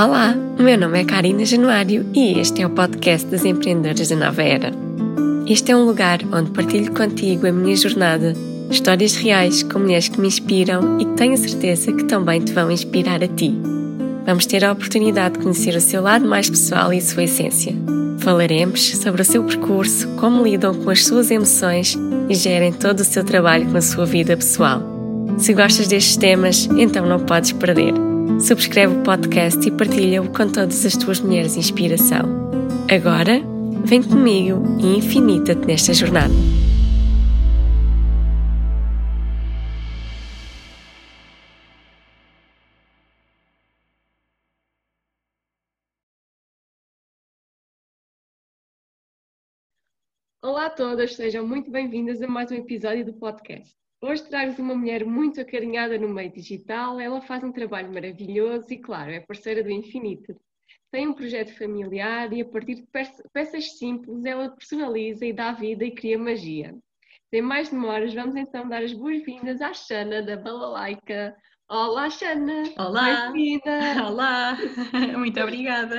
Olá, meu nome é Karina Januário e este é o podcast das empreendedoras da Nova Era. Este é um lugar onde partilho contigo a minha jornada, histórias reais com mulheres que me inspiram e que tenho certeza que também te vão inspirar a ti. Vamos ter a oportunidade de conhecer o seu lado mais pessoal e sua essência. Falaremos sobre o seu percurso, como lidam com as suas emoções e gerem todo o seu trabalho com a sua vida pessoal. Se gostas destes temas, então não podes perder. Subscreve o podcast e partilha-o com todas as tuas mulheres de inspiração. Agora, vem comigo e infinita-te nesta jornada. Olá a todas, sejam muito bem-vindas a mais um episódio do podcast. Hoje trago-vos uma mulher muito acarinhada no meio digital, ela faz um trabalho maravilhoso e, claro, é parceira do Infinito. Tem um projeto familiar e, a partir de peças simples, ela personaliza e dá vida e cria magia. Sem mais demoras, vamos então dar as boas-vindas à Xana da Balalaica. Olá, Xana! Olá! Olá! Muito obrigada!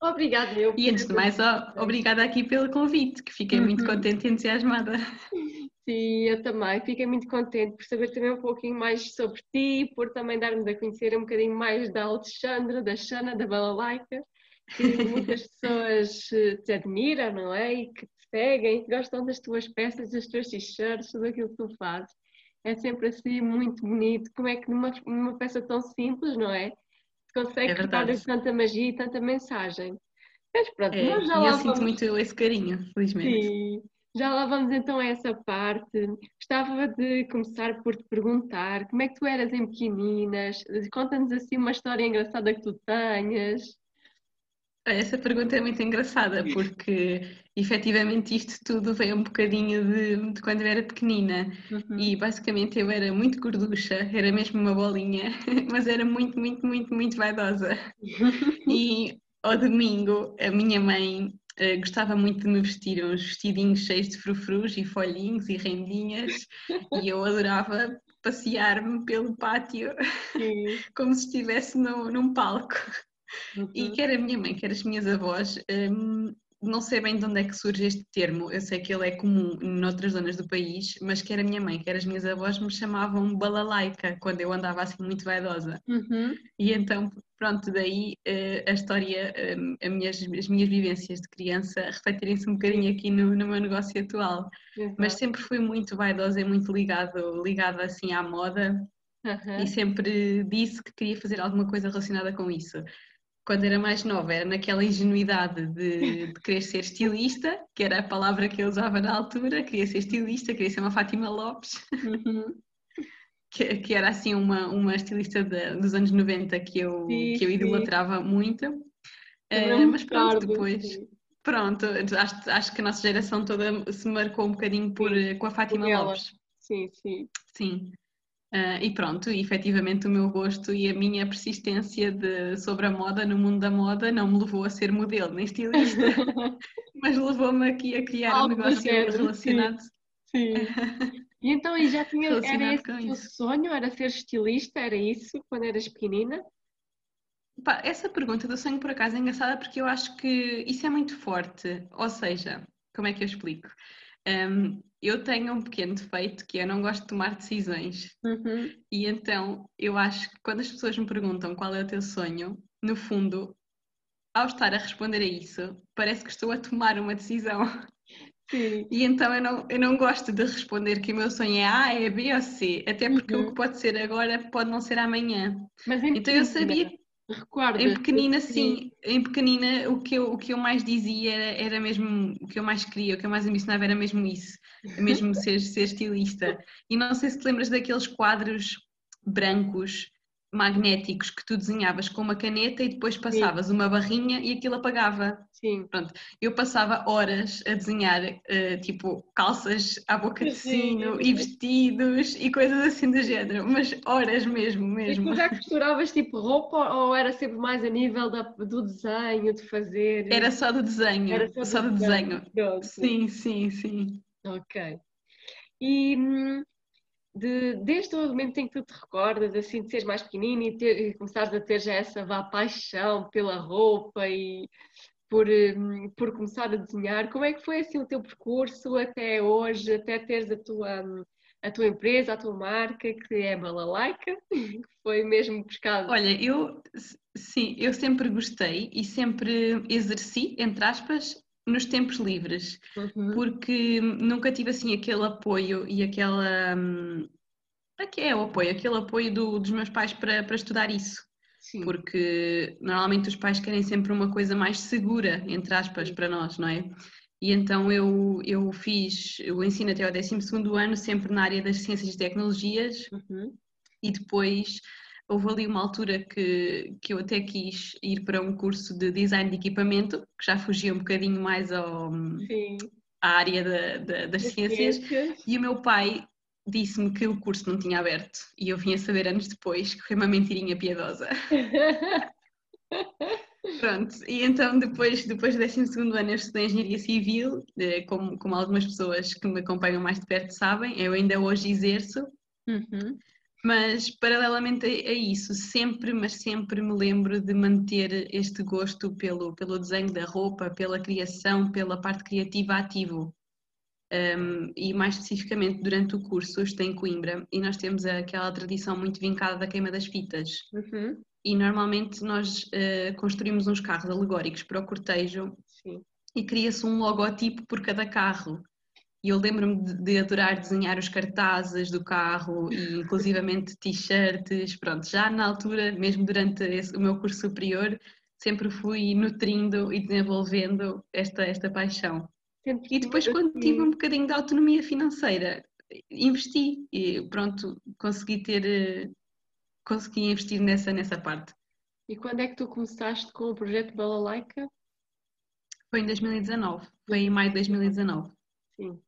Obrigada, eu. E antes de mais, obrigada aqui pelo convite, que fiquei muito uhum. contente e entusiasmada. Sim, eu também. Fiquei muito contente por saber também um pouquinho mais sobre ti, por também dar-me a conhecer um bocadinho mais da Alexandra, da Xana, da Balalaica, que muitas pessoas eh, te admiram, não é? E que te seguem, que gostam das tuas peças, das tuas t-shirts, tudo aquilo que tu fazes. É sempre assim muito bonito. Como é que numa, numa peça tão simples, não é? Se consegue é dar tanta magia e tanta mensagem. Mas pronto, é, nós já lá eu vamos... sinto muito esse carinho, felizmente. Sim. Já lá vamos então a essa parte. Gostava de começar por te perguntar como é que tu eras em pequeninas? Conta-nos assim uma história engraçada que tu tenhas. Essa pergunta é muito engraçada porque efetivamente isto tudo veio um bocadinho de, de quando eu era pequenina uhum. e basicamente eu era muito gorducha, era mesmo uma bolinha, mas era muito, muito, muito, muito vaidosa. e ao domingo a minha mãe Uh, gostava muito de me vestir uns vestidinhos cheios de frufrus e folhinhos e rendinhas e eu adorava passear-me pelo pátio como se estivesse no, num palco. Uhum. E quer a minha mãe, quer as minhas avós, um, não sei bem de onde é que surge este termo, eu sei que ele é comum noutras zonas do país, mas quer a minha mãe, quer as minhas avós me chamavam balalaica quando eu andava assim muito vaidosa. Uhum. E então, pronto, daí uh, a história, um, as, minhas, as minhas vivências de criança refletirem-se um bocadinho aqui no, no meu negócio atual. Exato. Mas sempre fui muito vaidosa e muito ligado, ligada assim à moda. Uhum. E sempre disse que queria fazer alguma coisa relacionada com isso quando era mais nova, era naquela ingenuidade de, de, querer ser estilista, que era a palavra que eu usava na altura, queria ser estilista, queria ser uma Fátima Lopes, uhum. que, que, era assim uma, uma estilista de, dos anos 90 que eu, sim, que eu idolatrava sim. muito. Uh, mas pronto, tarde, depois. Sim. Pronto, acho, acho que a nossa geração toda se marcou um bocadinho por, com a Fátima Lopes. Sim, sim. Sim. Uh, e pronto, e efetivamente o meu gosto e a minha persistência de, sobre a moda no mundo da moda não me levou a ser modelo nem estilista, mas levou-me aqui a criar Algo um negócio relacionado. Sim. sim. e então e já tinha era esse o teu sonho? Era ser estilista? Era isso quando eras pequenina? Pá, essa pergunta do sonho por acaso é engraçada porque eu acho que isso é muito forte. Ou seja, como é que eu explico? Um, eu tenho um pequeno defeito que eu não gosto de tomar decisões. Uhum. E então eu acho que quando as pessoas me perguntam qual é o teu sonho, no fundo, ao estar a responder a isso, parece que estou a tomar uma decisão. Sim. E então eu não, eu não gosto de responder que o meu sonho é A, é B ou C, até porque uhum. o que pode ser agora pode não ser amanhã. Mas então eu sabia Recorda. Em pequenina, sim. Em pequenina, o que eu, o que eu mais dizia era, era mesmo o que eu mais queria, o que eu mais ambicionava era mesmo isso, mesmo ser, ser estilista. E não sei se te lembras daqueles quadros brancos magnéticos que tu desenhavas com uma caneta e depois passavas Sim. uma barrinha e aquilo apagava. Sim. Pronto. Eu passava horas a desenhar uh, tipo calças à boca de sino e vestidos e coisas assim do género, mas horas mesmo, mesmo. E tu já costuravas tipo roupa ou era sempre mais a nível da, do desenho, de fazer? Era só do desenho. Era só, só do, desenho. desenho. Sim, sim, sim. Ok. E hum, de, desde o momento em que tu te recordas, assim, de seres mais pequenino e, ter, e começares a ter já essa vá, paixão pela roupa e por, hum, por começar a desenhar, como é que foi assim o teu percurso até hoje, até teres a tua, hum, a tua empresa, a tua marca, que é Balalaica, que foi mesmo pescado? Olha, eu sim, eu sempre gostei e sempre exerci, entre aspas, nos tempos livres, uhum. porque nunca tive assim aquele apoio e aquela. Hum, que é o apoio, aquele apoio do, dos meus pais para, para estudar isso. Sim. Porque normalmente os pais querem sempre uma coisa mais segura, entre aspas, para nós, não é? E então eu, eu fiz o ensino até ao 12 ano, sempre na área das ciências e tecnologias, uhum. e depois houve ali uma altura que, que eu até quis ir para um curso de design de equipamento, que já fugia um bocadinho mais ao, à área da, da, das ciências, ciências, e o meu pai disse-me que o curso não tinha aberto, e eu vim a saber anos depois que foi uma mentirinha piedosa. Pronto, e então depois, depois do 12 ano eu estudei Engenharia Civil, eh, como, como algumas pessoas que me acompanham mais de perto sabem, eu ainda hoje exerço. Uhum. Mas, paralelamente a isso, sempre, mas sempre me lembro de manter este gosto pelo, pelo desenho da roupa, pela criação, pela parte criativa ativo. Um, e mais especificamente durante o curso, estou em Coimbra e nós temos aquela tradição muito vincada da queima das fitas. Uhum. E normalmente nós uh, construímos uns carros alegóricos para o cortejo Sim. e cria-se um logotipo por cada carro. E eu lembro-me de, de, adorar desenhar os cartazes do carro e inclusivamente t-shirts, pronto, já na altura, mesmo durante esse, o meu curso superior, sempre fui nutrindo e desenvolvendo esta, esta paixão. E depois quando tive um bocadinho de autonomia financeira, investi e pronto, consegui ter, consegui investir nessa, nessa parte. E quando é que tu começaste com o projeto Balalaica? Foi em 2019, foi em maio de 2019. Sim.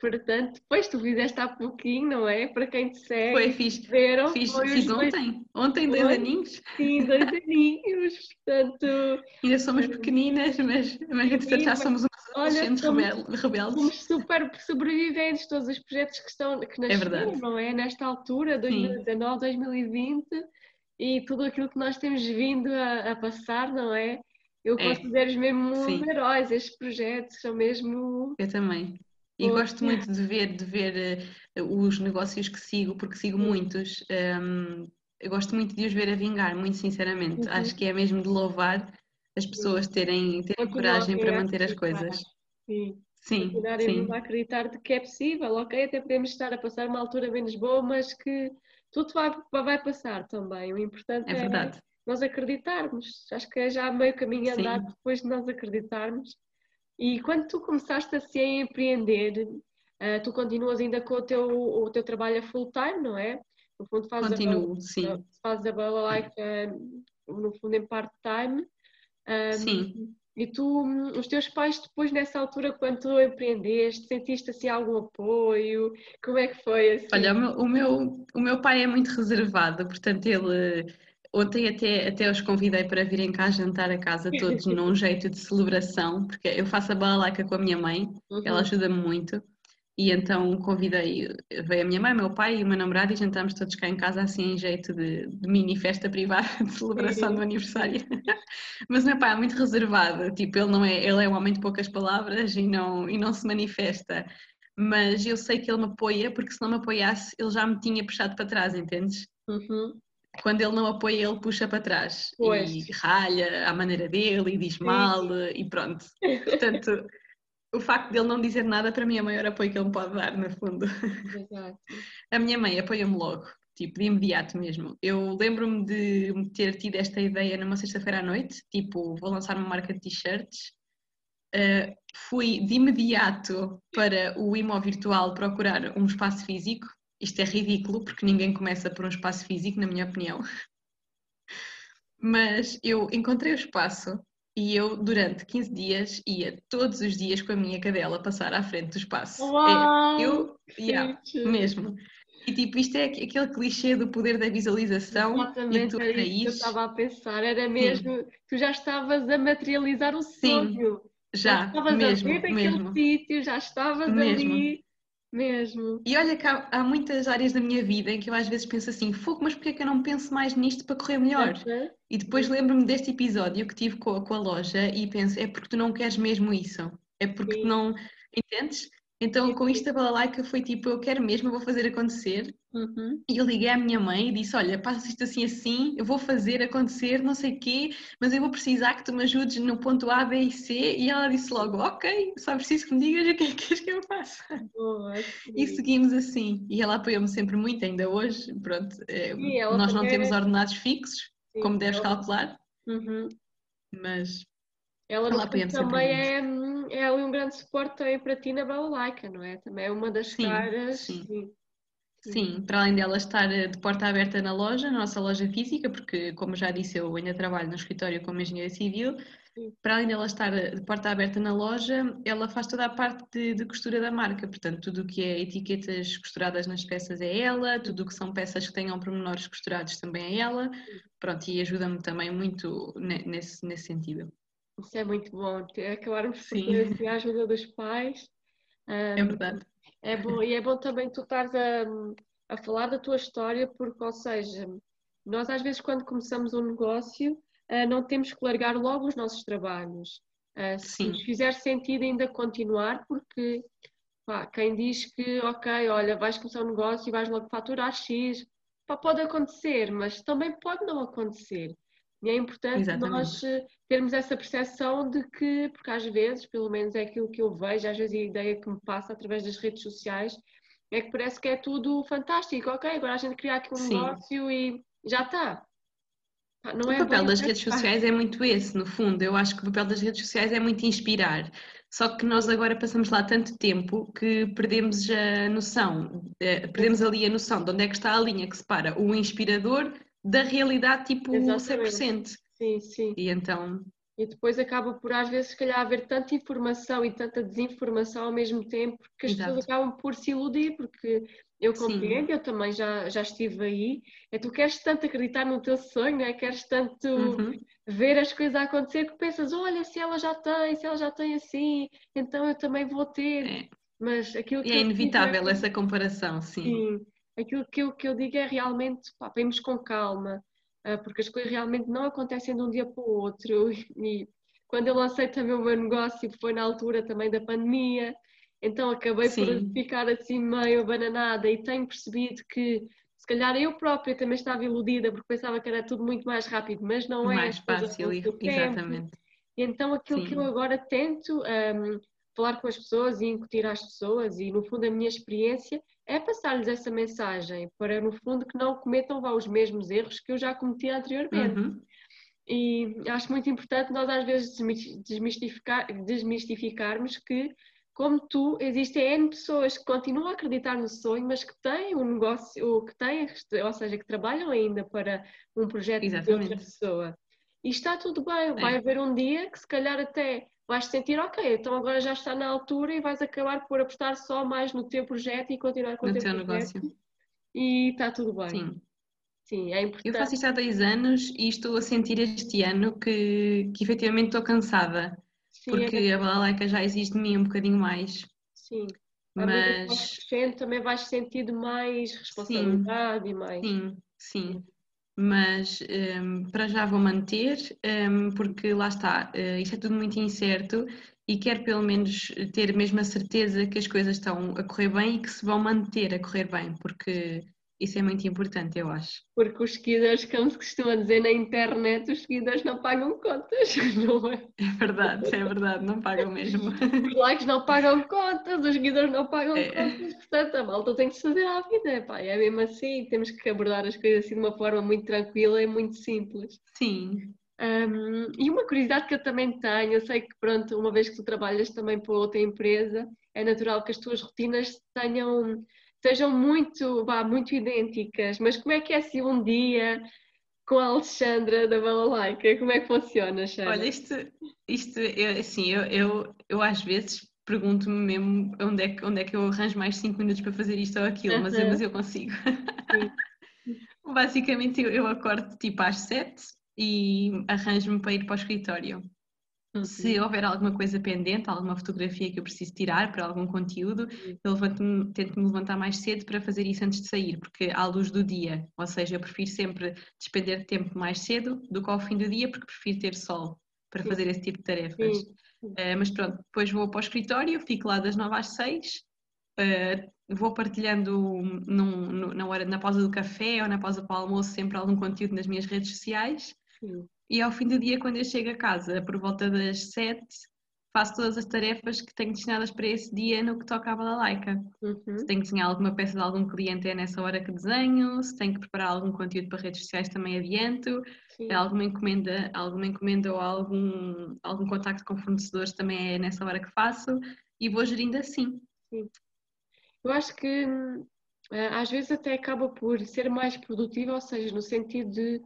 Portanto, depois tu fizeste há pouquinho, não é? Para quem te segue. Foi, fiz, fiz, fiz ontem. Ontem, dois aninhos. Sim, dois aninhos. Portanto. Ainda somos pequeninas, mas, mas entretanto já somos umas adolescentes rebeldes. Somos super sobreviventes, todos os projetos que, estão, que é nasceram, é não é? Nesta altura, 2019, 2020, e tudo aquilo que nós temos vindo a, a passar, não é? Eu é. considero-os mesmo Sim. heróis, estes projetos são mesmo. Eu também. E gosto muito de ver, de ver uh, os negócios que sigo, porque sigo muitos. Um, eu gosto muito de os ver a vingar, muito sinceramente. Uhum. Acho que é mesmo de louvar as pessoas terem, terem coragem para manter as coisas. Sim. Sim, sim. a acreditar de que é possível, ok? Até podemos estar a passar uma altura menos boa, mas que tudo vai, vai passar também. O importante é, é nós acreditarmos. Acho que é já meio caminho andado depois de nós acreditarmos e quando tu começaste assim a empreender, uh, tu continuas ainda com o teu, o teu trabalho a full time, não é? No fundo fazes Continuo, a, sim. Fazes a Balalife uh, no fundo em part-time. Um, sim. E tu, os teus pais depois nessa altura, quando tu empreendeste, sentiste assim algum apoio? Como é que foi assim? Olha, o meu, o meu, o meu pai é muito reservado, portanto ele Ontem até, até os convidei para virem cá jantar a casa todos num jeito de celebração, porque eu faço a balalaika com a minha mãe, uhum. ela ajuda-me muito, e então convidei, veio a minha mãe, meu pai e o meu namorado e jantámos todos cá em casa assim em jeito de, de mini festa privada de celebração do aniversário. Mas meu pai é muito reservado, tipo, ele não é, ele é um homem de poucas palavras e não, e não se manifesta. Mas eu sei que ele me apoia, porque se não me apoiasse, ele já me tinha puxado para trás, entendes? Uhum quando ele não apoia, ele puxa para trás pois. e ralha à maneira dele e diz mal e pronto. Portanto, o facto de ele não dizer nada para mim é o maior apoio que ele me pode dar, no fundo. Exato. A minha mãe apoia-me logo, tipo, de imediato mesmo. Eu lembro-me de ter tido esta ideia numa sexta-feira à noite, tipo, vou lançar uma marca de t-shirts. Uh, fui de imediato para o IMO virtual procurar um espaço físico isto é ridículo, porque ninguém começa por um espaço físico, na minha opinião. Mas eu encontrei o espaço e eu, durante 15 dias, ia todos os dias com a minha cadela passar à frente do espaço. É, Uau, é, eu, yeah, mesmo. E tipo, isto é aquele clichê do poder da visualização. Exatamente, e tu era isso que eu estava a pensar. Era mesmo, Sim. tu já estavas a materializar o sonho. Sim, já, já estavas mesmo, a ver mesmo. sítio, já estavas mesmo. ali Mesmo. E olha que há, há, muitas áreas da minha vida em que eu às vezes penso assim, fogo, mas porquê é que eu não penso mais nisto para correr melhor? Uhum. E depois lembro-me deste episódio que tive com, com, a loja e penso, é porque tu não queres mesmo isso. É porque Sim. tu não. Entendes? Então, com isto a balalaica foi tipo, eu quero mesmo, eu vou fazer acontecer. Uhum. E eu liguei à minha mãe e disse, olha, passa isto assim assim, eu vou fazer acontecer, não sei o quê, mas eu vou precisar que tu me ajudes no ponto A, B e C. E ela disse logo, ok, só preciso que me digas o que é que que eu faça. Boa, e seguimos assim. E ela apoiou-me sempre muito, ainda hoje, pronto. É, nós não temos ordenados fixos, sim, como deves ela... calcular. Uhum. Mas ela, ela também é, é um grande suporte também para ti na Balalaika, não é? Também é uma das sim, caras. Sim. sim. Sim, para além dela estar eh, de porta aberta na loja, na nossa loja física, porque, como já disse, eu ainda trabalho no escritório como engenheira civil, para além dela estar eh, de porta aberta na loja, ela faz toda a parte de, de costura da marca, portanto, tudo o que é etiquetas costuradas nas peças é ela, tudo o que são peças que tenham pormenores costurados também é ela, pronto, e ajuda-me também muito nesse, nesse sentido. Isso é muito bom, acabarmos por ter assim, a ajuda dos pais. Um, é verdade. É bom, e é bom também tu estares a, a falar da tua história, porque, ou seja, nós às vezes quando começamos um negócio uh, não temos que largar logo os nossos trabalhos. Uh, se nos fizer sentido ainda continuar, porque pá, quem diz que, ok, olha, vais começar um negócio e vais logo faturar X, pá, pode acontecer, mas também pode não acontecer. E é importante Exatamente. nós eh, termos essa percepção de que, porque às vezes, pelo menos é aquilo que eu vejo, às vezes a ideia que me passa através das redes sociais, é que parece que é tudo fantástico. Ok, agora a gente cria aqui um Sim. negócio e já está. Não o é papel das redes sociais é muito esse, no fundo. Eu acho que o papel das redes sociais é muito inspirar. Só que nós agora passamos lá tanto tempo que perdemos a noção, eh, perdemos ali a noção de onde é que está a linha que separa o inspirador da realidade tipo Exatamente. 100%. Sim, sim. E então... E depois acaba por às vezes se calhar haver tanta informação e tanta desinformação ao mesmo tempo que as Exato. pessoas acabam por se iludir, porque eu compreendo, Sim. eu também já, já estive aí. É tu queres tanto acreditar no teu sonho, é? queres tanto uhum. ver as coisas a acontecer que pensas, olha, se ela já tem, se ela já tem assim, então eu também vou ter. É. Mas aquilo que e é inevitável essa comparação, sim. sim aquilo que eu, que eu digo é realmente, pá, vemos com calma, uh, porque as coisas realmente não acontecem de um dia para o outro. E quando eu lancei também o meu negócio foi na altura também da pandemia, então acabei Sim. por ficar assim meio abananada e tenho percebido que se calhar eu própria também estava iludida porque pensava que era tudo muito mais rápido, mas não é. Mais fácil, exatamente. E então aquilo Sim. que eu agora tento um, falar com as pessoas e incutir às pessoas e no fundo a minha experiência é passar-lhes essa mensagem para, no fundo, que não cometam vá, os mesmos erros que eu já cometi anteriormente. Uhum. E acho muito importante nós, às vezes, desmistificar, desmistificarmos que, como tu, existem N pessoas que continuam a acreditar no sonho, mas que têm um negócio, que têm, ou seja, que trabalham ainda para um projeto Exatamente. de outra pessoa. E está tudo bem, vai é. haver um dia que, se calhar, até vais sentir, ok, então agora já está na altura e vais acabar por apostar só mais no teu projeto e continuar com no o teu, teu negócio. E está tudo bem. Sim. Sim, é importante. Eu faço isto há dois anos e estou a sentir este ano que, que efetivamente estou cansada. Sim, porque é a balalaika já existe de mim um bocadinho mais. Sim. Mas. também vais sentir mais responsabilidade sim, e mais. Sim, sim mas um, para já vou manter, um, porque lá está, uh, isto é tudo muito incerto e quero pelo menos ter mesmo a certeza que as coisas estão a correr bem e que se vão manter a correr bem, porque isso é muito importante, eu acho. Porque os seguidores, como se costuma dizer na internet, os seguidores não pagam contas, não é? É verdade, é verdade, não pagam mesmo. Os likes não pagam contas, os seguidores não pagam é. contas, portanto a malta tem que se fazer à vida, pá, é mesmo assim, temos que abordar as coisas assim de uma forma muito tranquila e muito simples. Sim. Um, e uma curiosidade que eu também tenho, eu sei que pronto, uma vez que tu trabalhas também para outra empresa, é natural que as tuas rotinas tenham sejam muito, vá, muito idênticas, mas como é que é assim um dia com a Alexandra da Balalaica? Como é que funciona, Xana? Olha, isto, isto eu, assim, eu, eu, eu às vezes pergunto-me mesmo onde é, que, onde é que eu arranjo mais 5 minutos para fazer isto ou aquilo, uhum. mas, mas eu consigo. Basicamente eu, eu acordo tipo às 7 e arranjo-me para ir para o escritório. Uhum. Se houver alguma coisa pendente, alguma fotografia que eu preciso tirar para algum conteúdo, uhum. eu tento me levantar mais cedo para fazer isso antes de sair, porque à luz do dia, ou seja, eu prefiro sempre despender tempo mais cedo do que ao fim do dia, porque prefiro ter sol para fazer esse tipo de tarefas. Uh, mas pronto, depois vou para o escritório, fico lá das 9 às 6, uh, eh, vou partilhando num, na, hora, na pausa do café ou na pausa para o almoço sempre algum conteúdo nas minhas redes sociais. Sim. E ao fim do dia, quando eu chego a casa, por volta das sete, faço todas as tarefas que tenho destinadas para esse dia no que toca à balalaica. Uhum. Se tenho que desenhar alguma peça de algum cliente é nessa hora que desenho, se tenho que preparar algum conteúdo para redes sociais também adianto, Sim. alguma encomenda, alguma encomenda ou algum, algum contacto com fornecedores também é nessa hora que faço e vou gerindo assim. Sim. Eu acho que eh, às vezes até acaba por ser mais produtivo, ou seja, no sentido de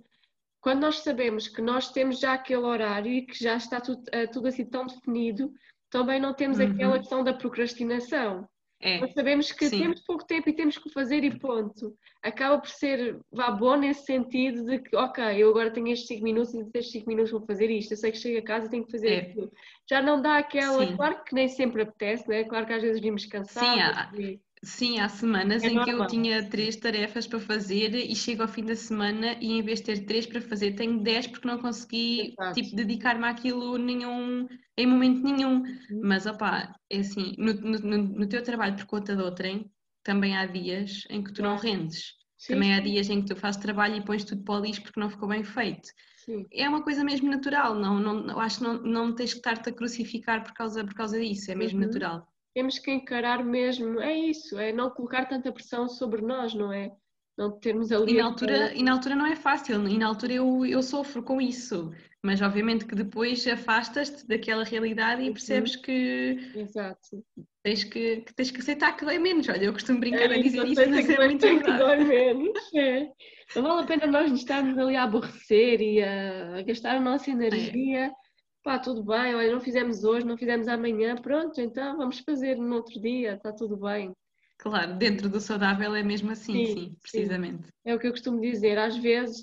quando nós sabemos que nós temos já aquele horário e que já está tudo, uh, tudo assim tão definido, também não temos uhum. aquela questão da procrastinação. É. Nós sabemos que Sim. temos pouco tempo e temos que fazer e ponto. Acaba por ser vá bom nesse sentido de que, ok, eu agora tenho estes 5 minutos e destes 5 minutos vou fazer isto. Eu sei que chego a casa e tenho que fazer é. aquilo. Já não dá aquela, Sim. claro que nem sempre apetece, né? claro que às vezes vimos cansados. Sim, há, e... Sim, há semanas é em normal. que eu tinha três tarefas para fazer e chego ao fim da semana e em vez de ter três para fazer, tenho dez porque não consegui tipo, dedicar-me àquilo nenhum, em momento nenhum. Uhum. Mas opá, é assim, no, no, no, teu trabalho por conta de outrem, também há dias em que tu não rendes. Sim, também há dias em que tu fazes trabalho e pões tudo para o lixo porque não ficou bem feito. Sim. É uma coisa mesmo natural, não, não, acho que não, não tens que estar-te a crucificar por causa, por causa disso, é mesmo uhum. natural temos que encarar mesmo, é isso, é não colocar tanta pressão sobre nós, não é? Não termos ali. E na altura, e na altura não é fácil, e na altura eu, eu sofro com isso, mas obviamente que depois afastas-te daquela realidade e uhum. percebes que. Exato. Tens que, que, tens que aceitar que dói menos. Olha, eu costumo brincar é a dizer isso, mas é muito verdade. Que dói menos, é. Não vale a pena nós estarmos ali a aborrecer e a, a gastar a nossa energia. É pá, tudo bem, olha, não fizemos hoje, não fizemos amanhã, pronto, então vamos fazer no outro dia, está tudo bem. Claro, dentro do saudável é mesmo assim, sim, sim precisamente. Sim. É o que eu costumo dizer, às vezes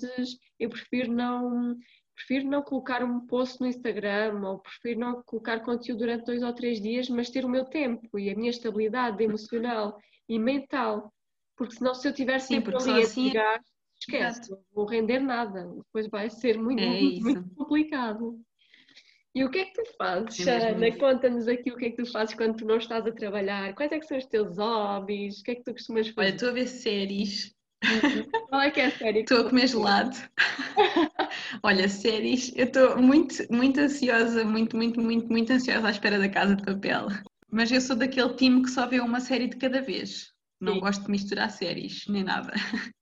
eu prefiro não, prefiro não colocar um post no Instagram ou prefiro não colocar conteúdo durante dois ou três dias, mas ter o meu tempo e a minha estabilidade emocional e mental, porque senão se eu tiver sempre ali a assim... esquece, não vou render nada, depois vai ser muito, é muito, muito complicado. E o que é que tu fazes, Ana? Conta-nos aqui o que é que tu fazes quando tu não estás a trabalhar. Quais é que são os teus hobbies? O que é que tu costumas fazer? Olha, estou a ver séries. Qual é que é a série? Estou a comer gelado. Olha, séries. Eu estou muito, muito ansiosa, muito, muito, muito, muito ansiosa à espera da Casa de Papel. Mas eu sou daquele time que só vê uma série de cada vez. Não Sim. gosto de misturar séries, nem nada.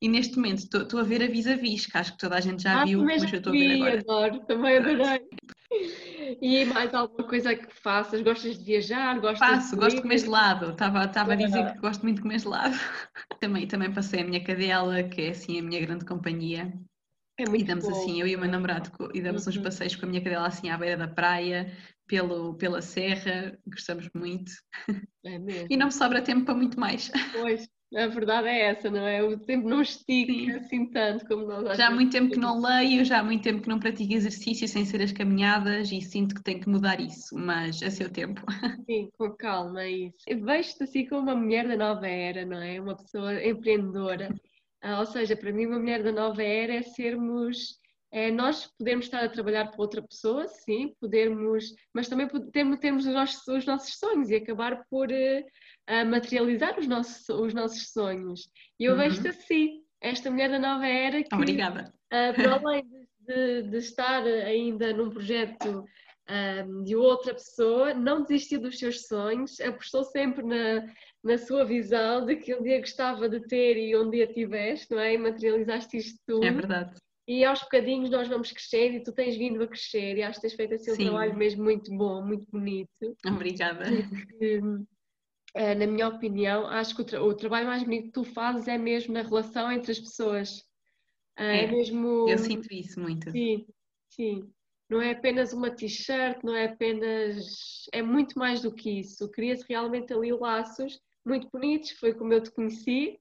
E neste momento estou a ver a vis-a-vis, que acho que toda a gente já ah, viu, mas eu estou a ver agora. Adoro, também adorei. E mais alguma coisa que faças? Gostas de viajar? Gostas Faço, de gosto de comer gelado. Estava, estava a dizer que gosto muito de comer gelado. Também, também passei a minha cadela, que é assim a minha grande companhia. É e damos bom. assim, eu e o meu namorado, e damos uhum. uns passeios com a minha cadela assim à beira da praia, pelo, pela serra, gostamos muito. É mesmo. E não me sobra tempo para muito mais. Pois, a verdade é essa, não é? O tempo não estica Sim. assim tanto como nós Já há muito tempo que não leio, já há muito tempo que não pratico exercício sem ser as caminhadas e sinto que tenho que mudar isso, mas a seu tempo. Sim, com calma, é isso. Vejo-te assim como uma mulher da nova era, não é? Uma pessoa empreendedora. Ah, ou seja, para mim, uma mulher da nova era é sermos. É, nós podemos estar a trabalhar para outra pessoa, sim, podermos, mas também termos os nossos, os nossos sonhos e acabar por uh, materializar os nossos, os nossos sonhos. E eu uhum. vejo-te assim, esta mulher da nova era que, Obrigada. Uh, para além de, de, de, estar ainda num projeto um, de outra pessoa, não desistiu dos seus sonhos, apostou sempre na, na sua visão de que um dia gostava de ter e um dia tiveste, não é? E materializaste isto tudo. É verdade. E aos bocadinhos nós vamos crescer e tu tens vindo a crescer e acho que tens feito assim um Sim. trabalho mesmo muito bom, muito bonito. Obrigada. Eh, na minha opinião, acho que o, tra o, trabalho mais bonito que tu fazes é mesmo na relação entre as pessoas. Eh, é, é mesmo. Eu sinto isso muito. Sim, sim. Não é apenas uma t-shirt, não é apenas. É muito mais do que isso. Cria-se realmente ali laços muito bonitos, foi como eu te conheci.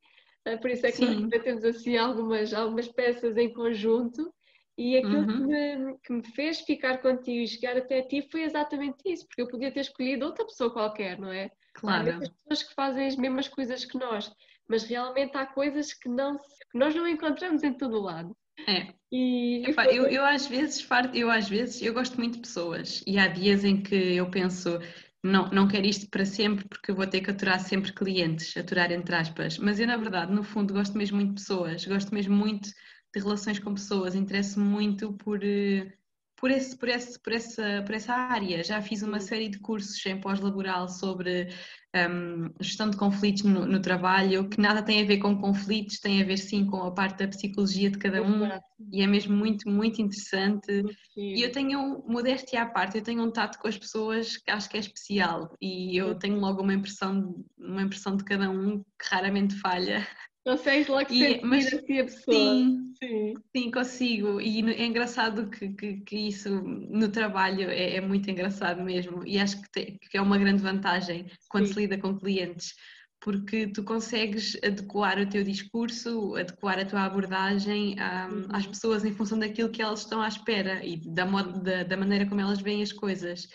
Eh, por isso é que sim. nós temos assim algumas, algumas peças em conjunto E aquilo uhum. que, me, que me fez ficar contigo e chegar até ti foi exatamente isso, porque eu podia ter escolhido outra pessoa qualquer, não é? Claro. Há pessoas que fazem as mesmas coisas que nós, mas realmente há coisas que, não, que nós não encontramos em todo o lado. É. E, Epá, eu, eu às vezes eu às vezes eu gosto muito de pessoas e há dias em que eu penso não, não quero isto para sempre porque vou ter que aturar sempre clientes, aturar entre aspas, mas eu na verdade no fundo gosto mesmo muito de pessoas, gosto mesmo muito de relações com pessoas, interesso-me muito por, eh, por, esse, por, esse, por, essa, por essa área. Já fiz uma série de cursos em pós-laboral sobre um, gestão de conflitos no, no, trabalho, que nada tem a ver com conflitos, tem a ver sim com a parte da psicologia de cada um, e é mesmo muito, muito interessante. E eu tenho, modéstia à parte, eu tenho um tato com as pessoas que acho que é especial, e eu tenho logo uma impressão, uma impressão de cada um que raramente falha. Consegues logo e, sentir mas, assim a pessoa. Sim, sim, sim. consigo. E é engraçado que, que, que isso no trabalho é, é, muito engraçado mesmo. E acho que, te, que é uma grande vantagem quando sim. se lida com clientes, porque tu consegues adequar o teu discurso, adequar a tua abordagem um, uhum. às pessoas em função daquilo que elas estão à espera e da, modo, da, da maneira como elas veem as coisas.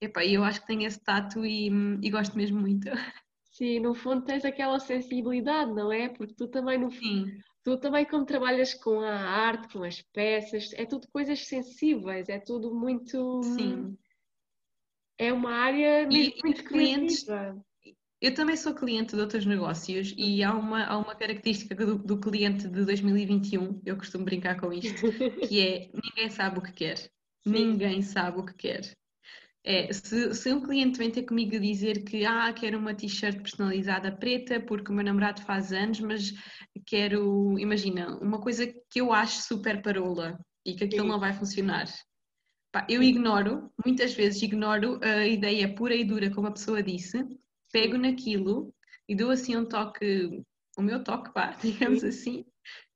E eu acho que tenho esse tato e, e gosto mesmo muito. Sim, no fundo tens aquela sensibilidade, não é? Porque tu também, no fundo, tu também como trabalhas com a arte, com as peças, é tudo coisas sensíveis, é tudo muito... Sim. É uma área e, muito clientes, Eu também sou cliente de outros negócios e há uma, há uma característica do, do cliente de 2021, eu costumo brincar com isto, que é ninguém sabe o que quer. Sim. Ninguém sabe o que quer. É, se, se, um cliente vem ter comigo dizer que ah, quero uma t-shirt personalizada preta porque o meu namorado faz anos, mas quero, imagina, uma coisa que eu acho super parola e que aquilo Sim. não vai funcionar. Pá, eu ignoro, muitas vezes ignoro a ideia pura e dura, como a pessoa disse, pego naquilo e dou assim um toque, o meu toque, pá, digamos Sim. assim,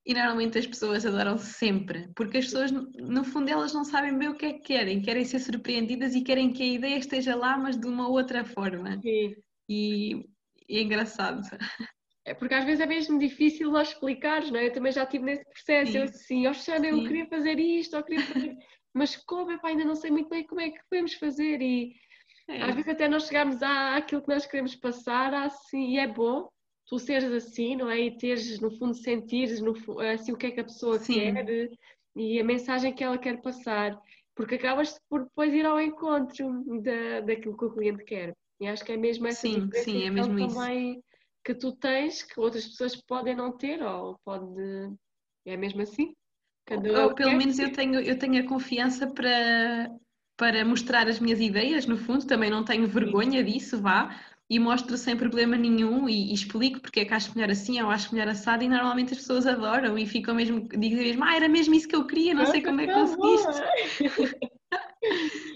e normalmente as pessoas adoram sempre, porque as pessoas, no fundo, elas não sabem bem o que é que querem, querem ser surpreendidas e querem que a ideia esteja lá, mas de uma outra forma. Sim. E, e é engraçado. É porque às vezes é mesmo difícil nós explicar, não é? Eu também já estive nesse processo. Sim. Eu assim, oh Xana, eu queria fazer isto, eu queria fazer... mas como? Epá, ainda não sei muito bem como é que podemos fazer. E é. às vezes até nós chegarmos àquilo que nós queremos passar, assim, e é bom, tu seres assim, não é? E teres, no fundo, sentires no, assim, o que é que a pessoa Sim. quer e a mensagem que ela quer passar, porque acabas por depois ir ao encontro da, daquilo que o cliente quer. E acho que é mesmo essa sim, sim, é mesmo também isso. que tu tens, que outras pessoas podem não ter, ou pode. É mesmo assim? Cada ou, pelo menos eu tenho, eu tenho a confiança para, para mostrar as minhas ideias, no fundo, também não tenho vergonha disso, vá, e mostro sem problema nenhum e, e, explico porque é que acho melhor assim ou acho melhor assado e normalmente as pessoas adoram e ficam mesmo, dizem mesmo, ah, era mesmo isso que eu queria, não sei como é que conseguiste.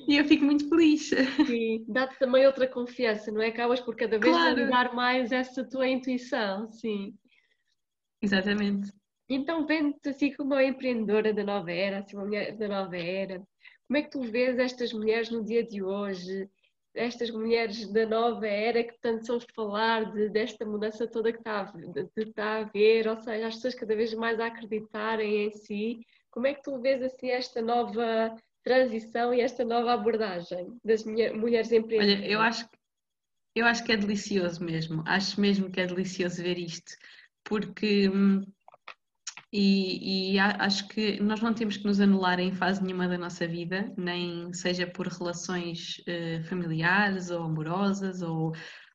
e eu fico muito feliz. Sim, dá-te também outra confiança, não é? Acabas por cada vez claro. validar mais essa tua intuição, sim. Exatamente. Então, vendo-te assim como uma empreendedora da nova era, assim, uma mulher da nova era, como é que tu vês estas mulheres no dia de hoje? Estas mulheres da nova era que tanto são falar de, desta mudança toda que está a, de, está a haver, ou seja, as pessoas cada vez mais a acreditarem em si. Como é que tu vês assim esta nova transição e esta nova abordagem das mulheres empreendedoras? Olha, eu acho, eu acho que é delicioso mesmo, acho mesmo que é delicioso ver isto, porque hum, e, e, acho que nós não temos que nos anular em fase nenhuma da nossa vida, nem seja por relações uh, familiares ou amorosas, ou,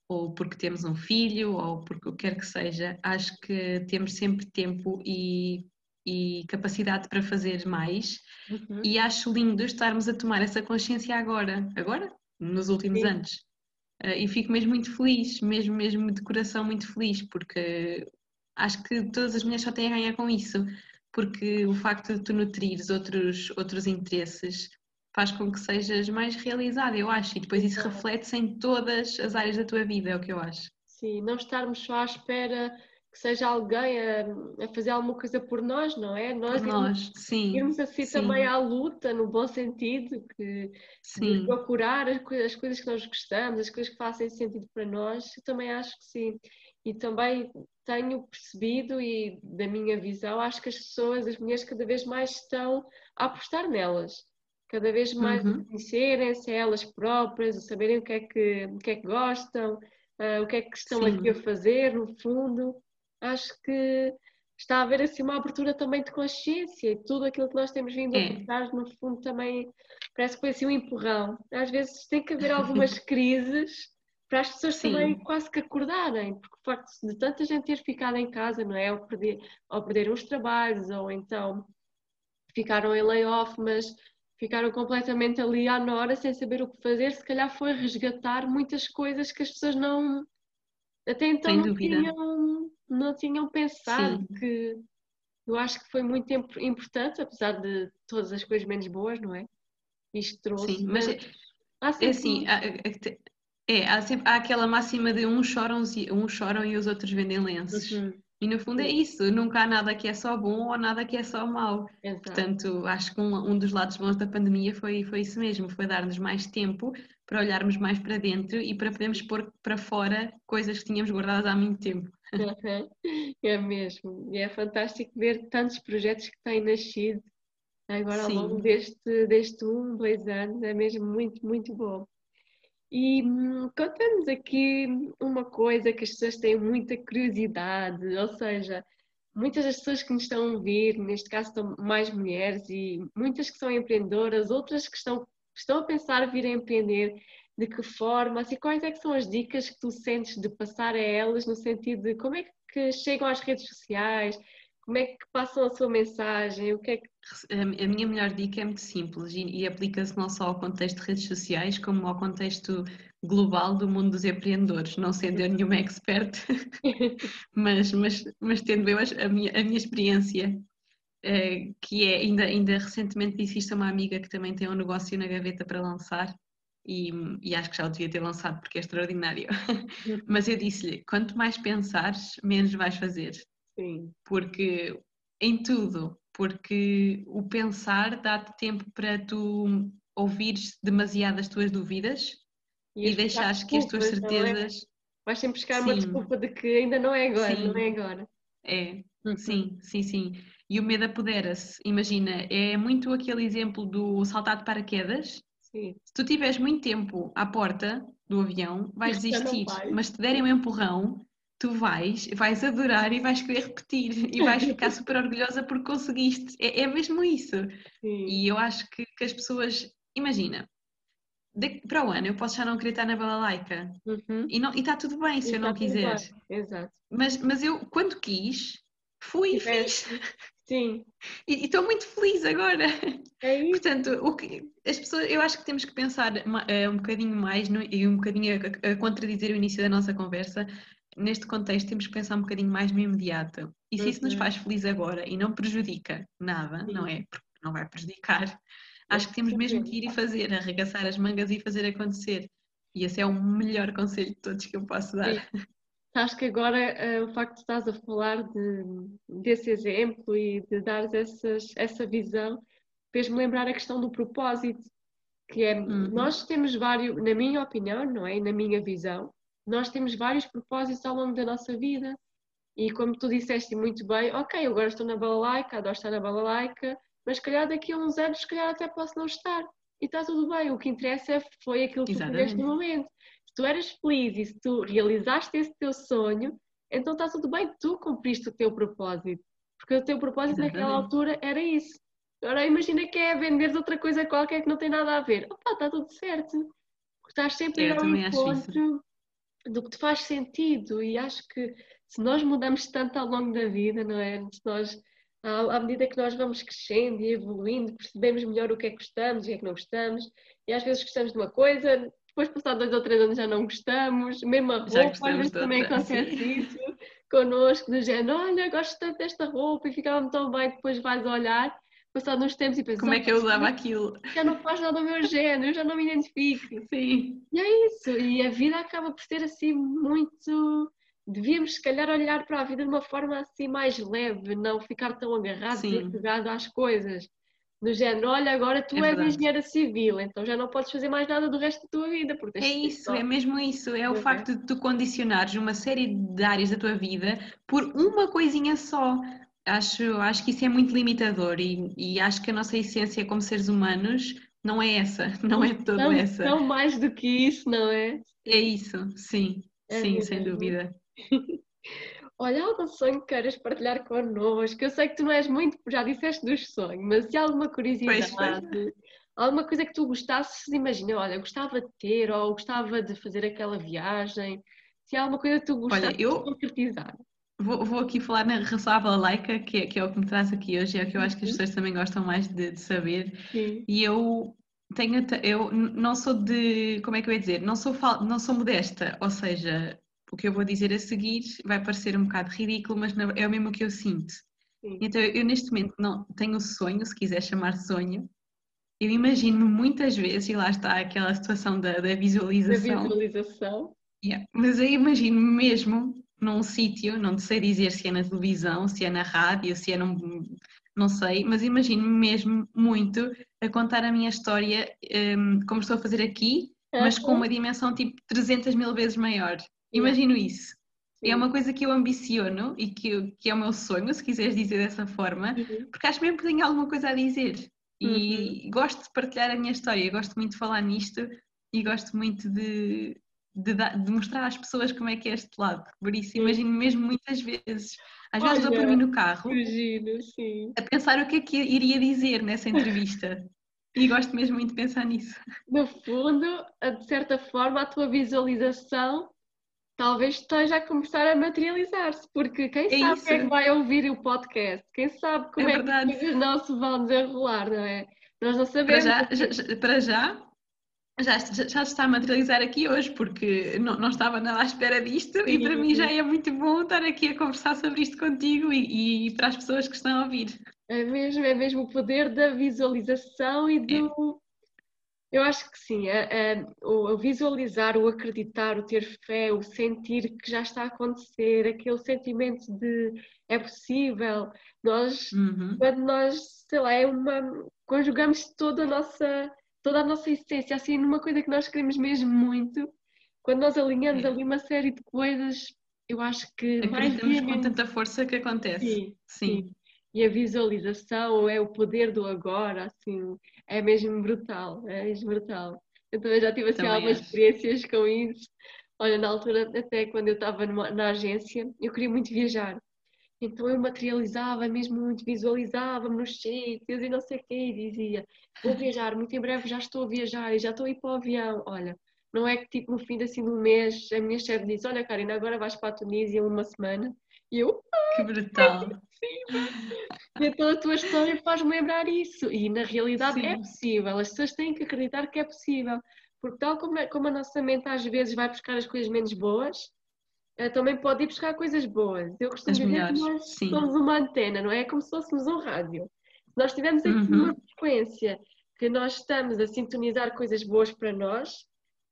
ou porque temos um filho, ou porque o que quer que seja. Acho que temos sempre tempo e, e capacidade para fazer mais, uhum. e acho lindo estarmos a tomar essa consciência agora, agora, nos últimos Sim. anos. Uh, e fico mesmo muito feliz, mesmo, mesmo de coração muito feliz, porque acho que todas as mulheres só têm a ganhar com isso, porque o facto de tu nutrires outros, outros interesses faz com que sejas mais realizada, eu acho, e depois isso reflete-se em todas as áreas da tua vida, é o que eu acho. Sim, não estarmos só à espera que seja alguém a, a fazer alguma coisa por nós, não é? Nós, por nós irmos, sim. Irmos assim sim. também à luta, no bom sentido, que sim. procurar as, as coisas que nós gostamos, as coisas que fazem sentido para nós, eu também acho que sim. E também tenho percebido e da minha visão, acho que as pessoas, as mulheres cada vez mais estão a apostar nelas, cada vez mais uhum. a conhecerem-se elas próprias, a saberem o que é que, o que, é que gostam, uh, o que é que estão Sim. aqui a fazer, no fundo. Acho que está a haver assim uma abertura também de consciência e tudo aquilo que nós temos vindo a é. passar, no fundo, também parece que foi assim um empurrão. Às vezes tem que haver algumas crises para as pessoas Sim. também quase que acordarem, porque o facto de tanta gente ter ficado em casa, não é? Ou, perder, ou perderam os trabalhos, ou então ficaram em layoff, mas ficaram completamente ali à nora sem saber o que fazer, se calhar foi resgatar muitas coisas que as pessoas não até então não tinham, não tinham pensado Sim. que eu acho que foi muito importante, apesar de todas as coisas menos boas, não é? Isto trouxe. Sim, mas, mas é, é assim, é, há, sempre, há aquela máxima de uns choram, uns choram e os outros vendem lenços. Uhum. E no fundo é isso, nunca há nada que é só bom ou nada que é só mau. Exato. Portanto, acho que um, um, dos lados bons da pandemia foi, foi isso mesmo, foi dar-nos mais tempo para olharmos mais para dentro e para podermos pôr para fora coisas que tínhamos guardadas há muito tempo. Uhum. É mesmo, e é fantástico ver tantos projetos que têm nascido agora Sim. ao longo deste, deste um, dois anos, é mesmo muito, muito bom. E hum, conta-nos aqui uma coisa que as pessoas têm muita curiosidade, ou seja, muitas das pessoas que nos estão a ouvir, neste caso estão mais mulheres e muitas que são empreendedoras, outras que estão, estão a pensar vir a empreender, de que forma, assim, quais é que são as dicas que tu sentes de passar a elas no sentido de como é que chegam às redes sociais, como é que passam a sua mensagem? O que é que... A minha melhor dica é muito simples e, e aplica-se não só ao contexto de redes sociais, como ao contexto global do mundo dos empreendedores, não sendo eu nenhuma expert, mas, mas, mas tendo eu a minha, a minha experiência, eh, que é, ainda, ainda recentemente disse isto a uma amiga que também tem um negócio na gaveta para lançar, e, e, acho que já o devia ter lançado porque é extraordinário. Mas eu disse-lhe: quanto mais pensares, menos vais fazer. Sim. Porque em tudo, porque o pensar dá-te tempo para tu ouvires demasiado as tuas dúvidas e, e deixares que as tuas é? certezas. É? Vais sempre buscar sim. uma desculpa de que ainda não é agora, sim. não é agora. É, uhum. sim, sim, sim. E o medo apodera-se. Imagina, é muito aquele exemplo do saltar de paraquedas. Sim. Se tu tiveres muito tempo à porta do avião, vais desistir. Mas se te derem um empurrão, tu vais, vais adorar e vais querer repetir e vais ficar super orgulhosa porque conseguiste. É, é mesmo isso. Sim. E eu acho que, que, as pessoas, imagina, de, para o ano eu posso já não querer estar na balalaica uhum. e está tudo bem se e eu não quiser. Exato. Mas, mas eu, quando quis, fui e fiz. Sim. E estou muito feliz agora. É isso. Portanto, o que, as pessoas, eu acho que temos que pensar uh, um bocadinho mais no, e um bocadinho a, a, contradizer o início da nossa conversa neste contexto temos que pensar um bocadinho mais no imediato. E se uhum. isso nos uhum. faz feliz agora e não prejudica nada, Sim. não é? Porque não vai prejudicar, acho que temos mesmo que ir e fazer, arregaçar as mangas e fazer acontecer. E esse é o melhor conselho de todos que eu posso dar. Sim. Acho que agora uh, o facto de estás a falar de, desse exemplo e de dar essa visão fez-me lembrar a questão do propósito, que é, uhum. nós temos vários, na minha opinião, não é? Na minha visão, nós temos vários propósitos ao longo da nossa vida. E como tu disseste muito bem, ok, agora estou na balalaica, adoro estar na balalaica, mas se calhar daqui a uns anos, se calhar até posso não estar. E está tudo bem, o que interessa foi aquilo que Exatamente. tu fizeste no momento. Se tu eras feliz e se tu realizaste esse teu sonho, então está tudo bem, tu cumpriste o teu propósito. Porque o teu propósito Exatamente. naquela altura era isso. Agora imagina que é venderes outra coisa qualquer que não tem nada a ver. Opa, está tudo certo. Porque estás sempre é, a ir ao encontro do que te faz sentido. E acho que se nós mudamos tanto ao longo da vida, não é? Se nós, à, medida que nós vamos crescendo e evoluindo, percebemos melhor o que é que gostamos e o que é que não gostamos, e às vezes gostamos de uma coisa, depois passar dois ou três anos já não gostamos, mesmo a roupa, às vezes também acontece isso connosco, do género, olha, gosto tanto desta roupa e ficava tão bem, depois vais olhar passado uns tempos e pensar como é que eu usava aquilo? Já não faz nada do meu género, eu já não me identifico. Sim. E é isso, e a vida acaba por ser assim muito. Devíamos, se calhar, olhar para a vida de uma forma assim mais leve, não ficar tão agarrado e apegado às coisas. Do género, olha, agora tu é és engenheira civil, então já não podes fazer mais nada do resto da tua vida. Porque é isso, é mesmo isso. É o é. facto de tu condicionares uma série de áreas da tua vida por uma coisinha só. Acho, acho que isso é muito limitador e, e acho que a nossa essência como seres humanos não é essa, não é toda não, essa. Não mais do que isso, não é? É isso, sim, é sim, sem dúvida. Olha, algum sonho que queiras partilhar connosco? Eu sei que tu não és muito, já disseste dos sonhos, mas se há alguma curiosidade, pois, pois. alguma coisa que tu gostasses, imagina, olha, gostava de ter ou gostava de fazer aquela viagem, se há alguma coisa que tu gostasses olha, eu... de concretizar. Vou, vou, aqui falar na relação à balaica, que é, que é o que me traz aqui hoje, é o que eu acho que as uhum. pessoas também gostam mais de, de saber. Sim. E eu tenho, eu não sou de, como é que eu ia dizer, não sou, não sou modesta, ou seja, o que eu vou dizer a seguir vai parecer um bocado ridículo, mas é o mesmo que eu sinto. Sim. Então eu neste momento não tenho o sonho, se quiser chamar sonho, eu imagino muitas vezes, e lá está aquela situação da, da visualização. Da visualização. Yeah. Mas eu imagino mesmo num sítio, não sei dizer se é na televisão, se é na rádio, se é num. não sei, mas imagino mesmo muito a contar a minha história um, como estou a fazer aqui, mas com uma dimensão tipo 300 mil vezes maior. Imagino isso. É uma coisa que eu ambiciono e que, que é o meu sonho, se quiseres dizer dessa forma, uhum. porque acho mesmo que tenho alguma coisa a dizer. E uhum. gosto de partilhar a minha história, gosto muito de falar nisto e gosto muito de, de, de, mostrar às pessoas como é que é este lado. Por isso, imagino mesmo muitas vezes. Às vezes dou para mim no carro imagino, a pensar o que é que iria dizer nessa entrevista. e gosto mesmo muito de pensar nisso. No fundo, de certa forma, a tua visualização talvez esteja a começar a materializar-se, porque quem é sabe quem é que vai ouvir o podcast, quem sabe como é, é que as coisas não se vão desenrolar, não é? Nós não sabemos. Para já, para já, já, já está a materializar aqui hoje, porque não, não estava nada à espera disto sim, e para sim. mim já é muito bom estar aqui a conversar sobre isto contigo e, e, para as pessoas que estão a ouvir. É mesmo, é mesmo o poder da visualização e do, é eu acho que sim, é, é, o, visualizar, o acreditar, o ter fé, o sentir que já está a acontecer, aquele sentimento de é possível. Nós, uhum. quando nós, sei lá, é uma, conjugamos toda a nossa, toda a nossa essência, assim, numa coisa que nós queremos mesmo muito, quando nós alinhamos é. ali uma série de coisas, eu acho que. Acreditamos mais com tanta força que acontece. Sim, sim. sim. E a visualização é o poder do agora, assim, é mesmo brutal, é mesmo brutal. Eu também já tive assim, algumas experiências com isso. Olha, na altura, até quando eu estava na agência, eu queria muito viajar. Então eu materializava mesmo muito, visualizava-me nos sítios e não sei o quê, e dizia, vou viajar, muito em breve já estou a viajar e já estou a ir para o avião. Olha, não é que tipo no fim assim, do mês a minha chefe disse, olha Karina, agora vais para a Tunísia uma semana. E eu, que brutal! E então a tua história faz-me lembrar isso. E na realidade Sim. é possível. As pessoas têm que acreditar que é possível. Porque tal como, é, como a nossa mente às vezes vai buscar as coisas menos boas, também pode ir buscar coisas boas. Eu costumo as dizer melhores, que nós sim. somos uma antena, não é? É como se fôssemos um rádio. Se nós tivermos aqui uhum. uma frequência que nós estamos a sintonizar coisas boas para nós,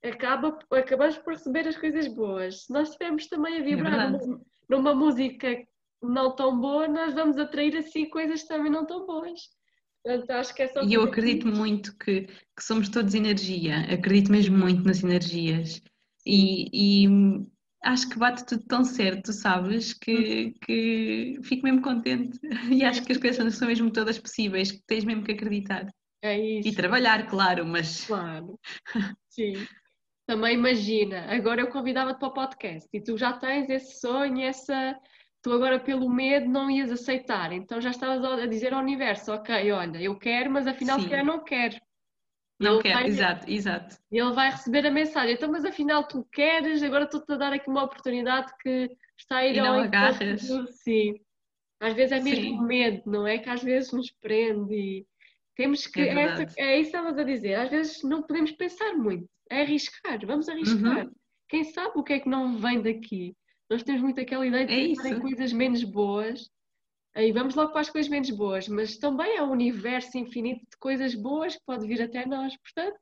acaba, acabamos por receber as coisas boas. Se nós estivermos também a é vibrar é numa, numa música não tão boa, nós vamos atrair assim coisas também não tão boas. Portanto, acho que é só e eu acredito muito que, que, somos todos energia, acredito mesmo muito nas energias. E, e acho que bate tudo tão certo, sabes, que, que fico mesmo contente. E acho que as coisas são mesmo todas possíveis, que tens mesmo que acreditar. É isso. E trabalhar, claro, mas. Claro. Sim. Também imagina, agora eu convidava-te para o podcast e tu já tens esse sonho, essa tu agora pelo medo não ias aceitar, então já estavas a dizer ao universo, ok, olha, eu quero, mas afinal se calhar não quero. Não quero, exato, exato. E ele vai receber a mensagem, então mas afinal tu queres, agora estou-te a dar aqui uma oportunidade que está a ir e não agarras. Sim. Às vezes é mesmo o medo, não é? Que às vezes nos prende e temos que. É, é, é isso que estavas a dizer. Às vezes não podemos pensar muito. É arriscar, vamos arriscar. Uhum. Quem sabe o que é que não vem daqui? Nós temos muito aquela ideia de é coisas menos boas e vamos logo para as coisas menos boas, mas também há um universo infinito de coisas boas que pode vir até nós, portanto.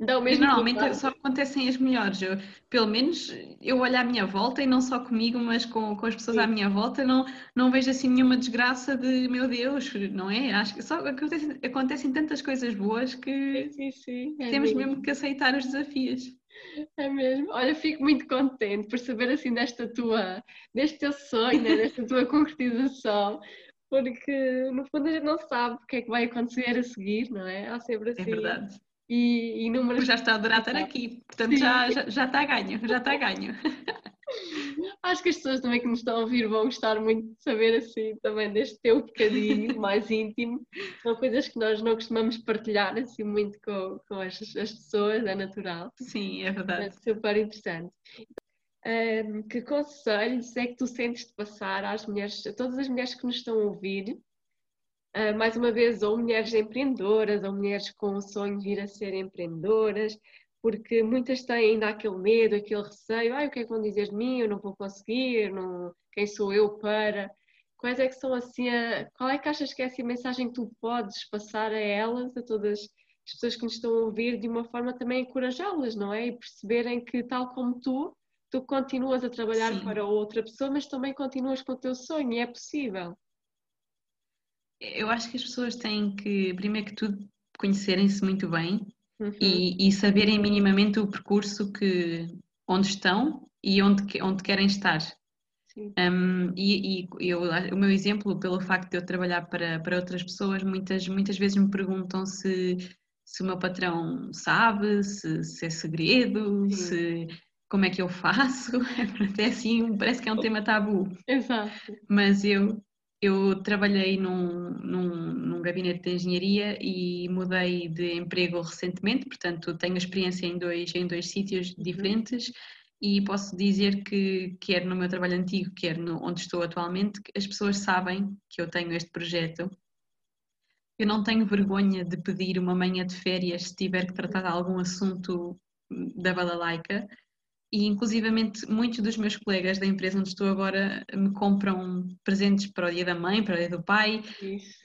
Dá o mesmo normalmente só acontecem as melhores. Eu, pelo menos eu olho à minha volta e não só comigo, mas com, com as pessoas Sim. à minha volta, não, não vejo assim nenhuma desgraça de meu Deus, não é? Acho que só acontecem, acontecem tantas coisas boas que Sim, sim, é temos mesmo. mesmo que aceitar os desafios. É mesmo. Olha, fico muito contente por saber assim desta tua, deste teu sonho, né? desta tua concretização, porque no fundo a gente não sabe o que é que vai acontecer a seguir, não é? Há sempre assim. É verdade. E inúmeras. Mas já está a adorar estar aqui, portanto Sim. já, já, já está a ganho, já está a ganho. Acho que as pessoas também que nos estão a ouvir vão gostar muito de saber assim também deste teu bocadinho mais íntimo. São coisas que nós não costumamos partilhar assim muito com, com as, as pessoas, é natural. Sim, é É verdade. super interessante. Ahm, que conselhos é que tu sentes de passar às mulheres, a todas as mulheres que nos estão a ouvir? Ah, mais uma vez, ou mulheres empreendedoras, ou mulheres com o sonho de vir a ser empreendedoras, porque muitas têm ainda aquele medo, aquele receio, ai, o que é que vão dizer de mim? Eu não vou conseguir, não... quem sou eu para? Quais é que são assim, a... qual é que achas que é essa mensagem que tu podes passar a elas, a todas as pessoas que nos estão a ouvir, de uma forma também encorajá-las, não é? E perceberem que, tal como tu, tu continuas a trabalhar Sim. para outra pessoa, mas também continuas com o teu sonho e é possível. Eu acho que as pessoas têm que, primeiro que tudo, conhecerem-se muito bem Uhum. e, e saberem minimamente o percurso que, onde estão e onde, onde querem estar. Sim. Um, e, e eu, o meu exemplo, pelo facto de eu trabalhar para, para outras pessoas, muitas, muitas vezes me perguntam se, se o meu patrão sabe, se, se é segredo, se, como é que eu faço. Até assim, parece que é um tema tabu. Exato. Mas eu, eu trabalhei num, num, num gabinete de engenharia e mudei de emprego recentemente, portanto tenho experiência em dois, em dois sítios diferentes e posso dizer que, quer no meu trabalho antigo, quer no, onde estou atualmente, as pessoas sabem que eu tenho este projeto. Eu não tenho vergonha de pedir uma manhã de férias se tiver que tratar de algum assunto da balalaica e inclusivamente muitos dos meus colegas da empresa onde estou agora me compram presentes para o dia da mãe, para o dia do pai.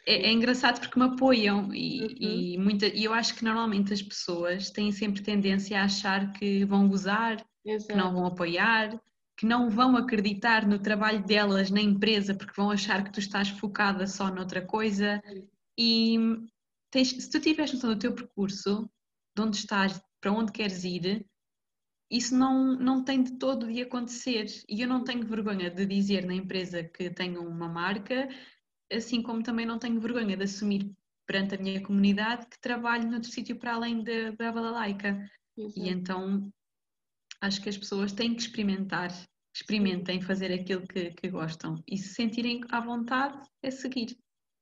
É, é engraçado porque me apoiam e, Uhum. e muita, e eu acho que normalmente as pessoas têm sempre tendência a achar que vão gozar, que não Exato. vão apoiar, que não vão acreditar no trabalho delas na empresa porque vão achar que tu estás focada só noutra coisa. E tens- se tu tiveres noção do teu percurso, de onde estás, para onde queres ir, isso não, não tem de todo de acontecer. E eu não tenho vergonha de dizer na empresa que tenho uma marca, assim como também não tenho vergonha de assumir perante a minha comunidade que trabalho noutro sítio para além da, da balalaica. E então acho que as pessoas têm que experimentar, experimentem fazer aquilo que, que gostam e se sentirem à vontade é seguir.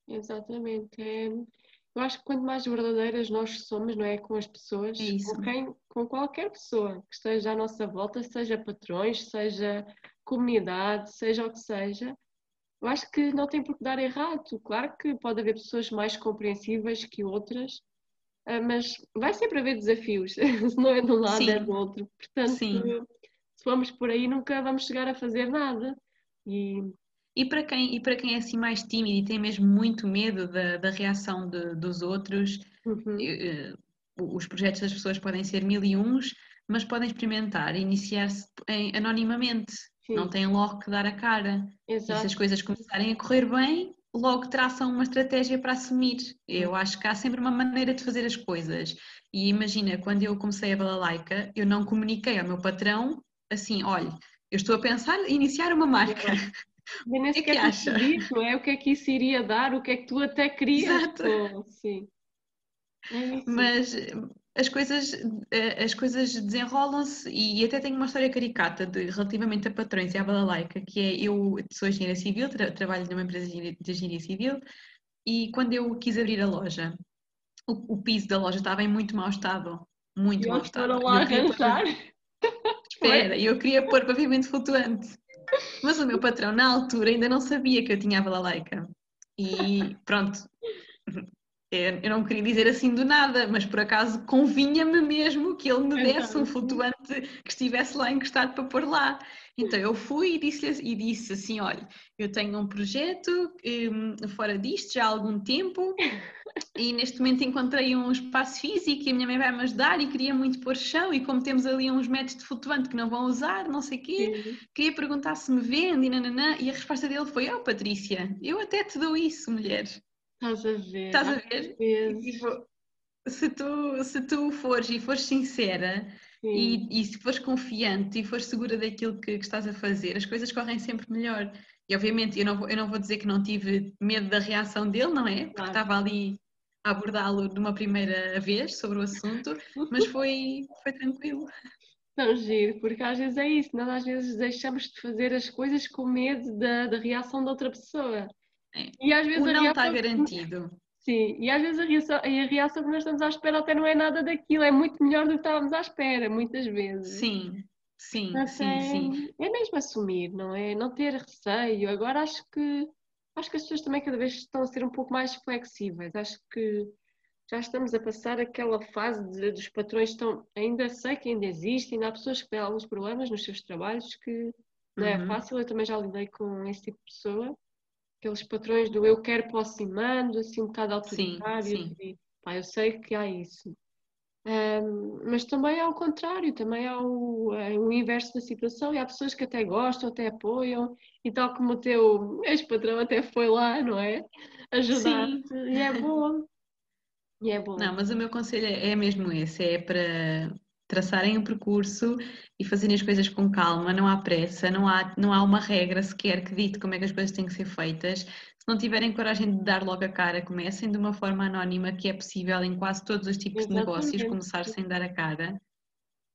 Exatamente. É, eu acho que quanto mais verdadeiras nós somos, não é? Com as pessoas, É com quem, com qualquer pessoa que esteja à nossa volta, seja patrões, seja comunidade, seja o que seja, eu acho que não tem por que dar errado. Claro que pode haver pessoas mais compreensíveis que outras, ah, mas vai sempre haver desafios, se não é de um lado, é Sim. do outro. Portanto, Sim. se formos por aí, nunca vamos chegar a fazer nada. E E para quem, e para quem é assim mais tímido e tem mesmo muito medo da, da reação de- dos outros, uhum, eh, os projetos das pessoas podem ser mil e uns, mas podem experimentar, iniciar-se anonimamente. sim, Não têm logo que dar a cara. E se exato. as coisas começarem a correr bem, logo traçam uma estratégia para assumir. Eu acho que há sempre uma maneira de fazer as coisas. E imagina, quando eu comecei a balalaica, eu não comuniquei ao meu patrão assim, olha, eu estou a pensar em iniciar uma marca. Eu nem que é sequer que acha? percebi, não é? O que é que isso iria dar, o que é que tu até querias. Exato. pô, Sim. É. Mas eh, as coisas, eh, as coisas desenrolam-se e até tenho uma história caricata de, relativamente a patrões e à balalaica, que é eu sou engenheira civil, tra- trabalho numa empresa de engenharia- civil e quando eu quis abrir a loja, o, o piso da loja estava em muito mau estado, muito E mau estado. foram lá eu queria pôr- arranjar. Espera, eu queria pôr pavimento flutuante. Mas o meu patrão, na altura, ainda não sabia que eu tinha a balalaica. E pronto, eu não queria dizer assim do nada, mas por acaso convinha-me mesmo que ele me desse um flutuante que estivesse lá encostado para pôr lá. Então eu fui e disse, e disse assim: olha, eu tenho um projeto um, fora disto já há algum tempo e neste momento encontrei um espaço físico e a minha mãe vai me ajudar e queria muito pôr chão e como temos ali uns métodos de flutuante que não vão usar, não sei o quê, Sim. queria perguntar se me vende e nananã. E a resposta dele foi: oh Patrícia, eu até te dou isso, mulher. Estás a ver. Estás a ver? Tipo, se tu, se tu fores e fores sincera e, e, se fores confiante e fores segura daquilo que, que, estás a fazer, as coisas correm sempre melhor. E obviamente eu não, vou, eu não vou dizer que não tive medo da reação dele, não é? Porque claro. estava ali a abordá-lo de uma primeira vez sobre o assunto, mas foi, foi tranquilo. Não, giro, porque às vezes é isso, nós às vezes deixamos de fazer as coisas com medo da, da reação da outra pessoa. É. E às vezes o não está garantido. Sim, e às vezes a reação, a reação que nós estamos à espera até não é nada daquilo, é muito melhor do que estávamos à espera, muitas vezes. Sim, sim, Mas sim, é, sim. É mesmo assumir, não é? Não ter receio. Agora acho que acho que as pessoas também cada vez estão a ser um pouco mais flexíveis. Acho que já estamos a passar aquela fase de, dos patrões estão, ainda sei que ainda existe, ainda há pessoas que têm alguns problemas nos seus trabalhos que não é uhum. fácil, eu também já lidei com esse tipo de pessoa aqueles patrões do eu quero, posso e mando, assim um bocado autoritários. Sim, sim. E, pá, eu sei que há isso. Um, mas também há o contrário, também há o, é o inverso da situação e há pessoas que até gostam, até apoiam e tal como o teu ex-patrão até foi lá, não é? Ajudar-te e é bom. E é bom. Não, mas o meu conselho é, é mesmo esse, é para traçarem o um percurso e fazerem as coisas com calma, não há pressa, não há, não há uma regra sequer que dite como é que as coisas têm que ser feitas. Se não tiverem coragem de dar logo a cara, comecem de uma forma anónima, que é possível em quase todos os tipos Exatamente. de negócios, começar sem dar a cara.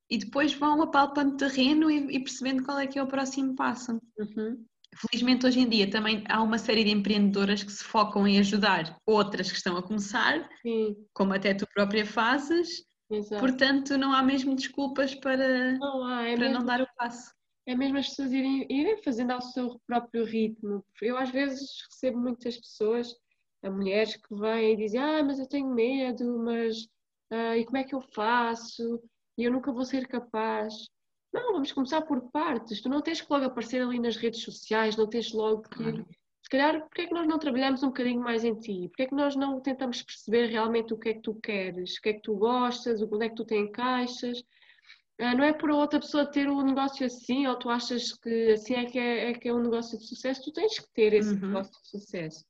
E depois vão apalpando terreno e, e percebendo qual é que é o próximo passo. Uhum. Felizmente hoje em dia também há uma série de empreendedoras que se focam em ajudar outras que estão a começar, Sim. como até tu própria fazes, Exato. Portanto, não há mesmo desculpas para não, há, é para mesmo, não dar o passo. É mesmo as pessoas irem, irem fazendo ao seu próprio ritmo. Eu às vezes recebo muitas pessoas, mulheres que vêm e dizem ah, mas eu tenho medo, mas ah, e como é que eu faço? E eu nunca vou ser capaz. Não, vamos começar por partes. Tu não tens que logo aparecer ali nas redes sociais, não tens logo que claro se calhar, porque é que nós não trabalhamos um bocadinho mais em ti? Porque é que nós não tentamos perceber realmente o que é que tu queres, o que é que tu gostas, onde é que tu te encaixas? Ah, não é por outra pessoa ter um negócio assim, ou tu achas que assim é que é, é que é um negócio de sucesso, tu tens que ter esse uhum. negócio de sucesso.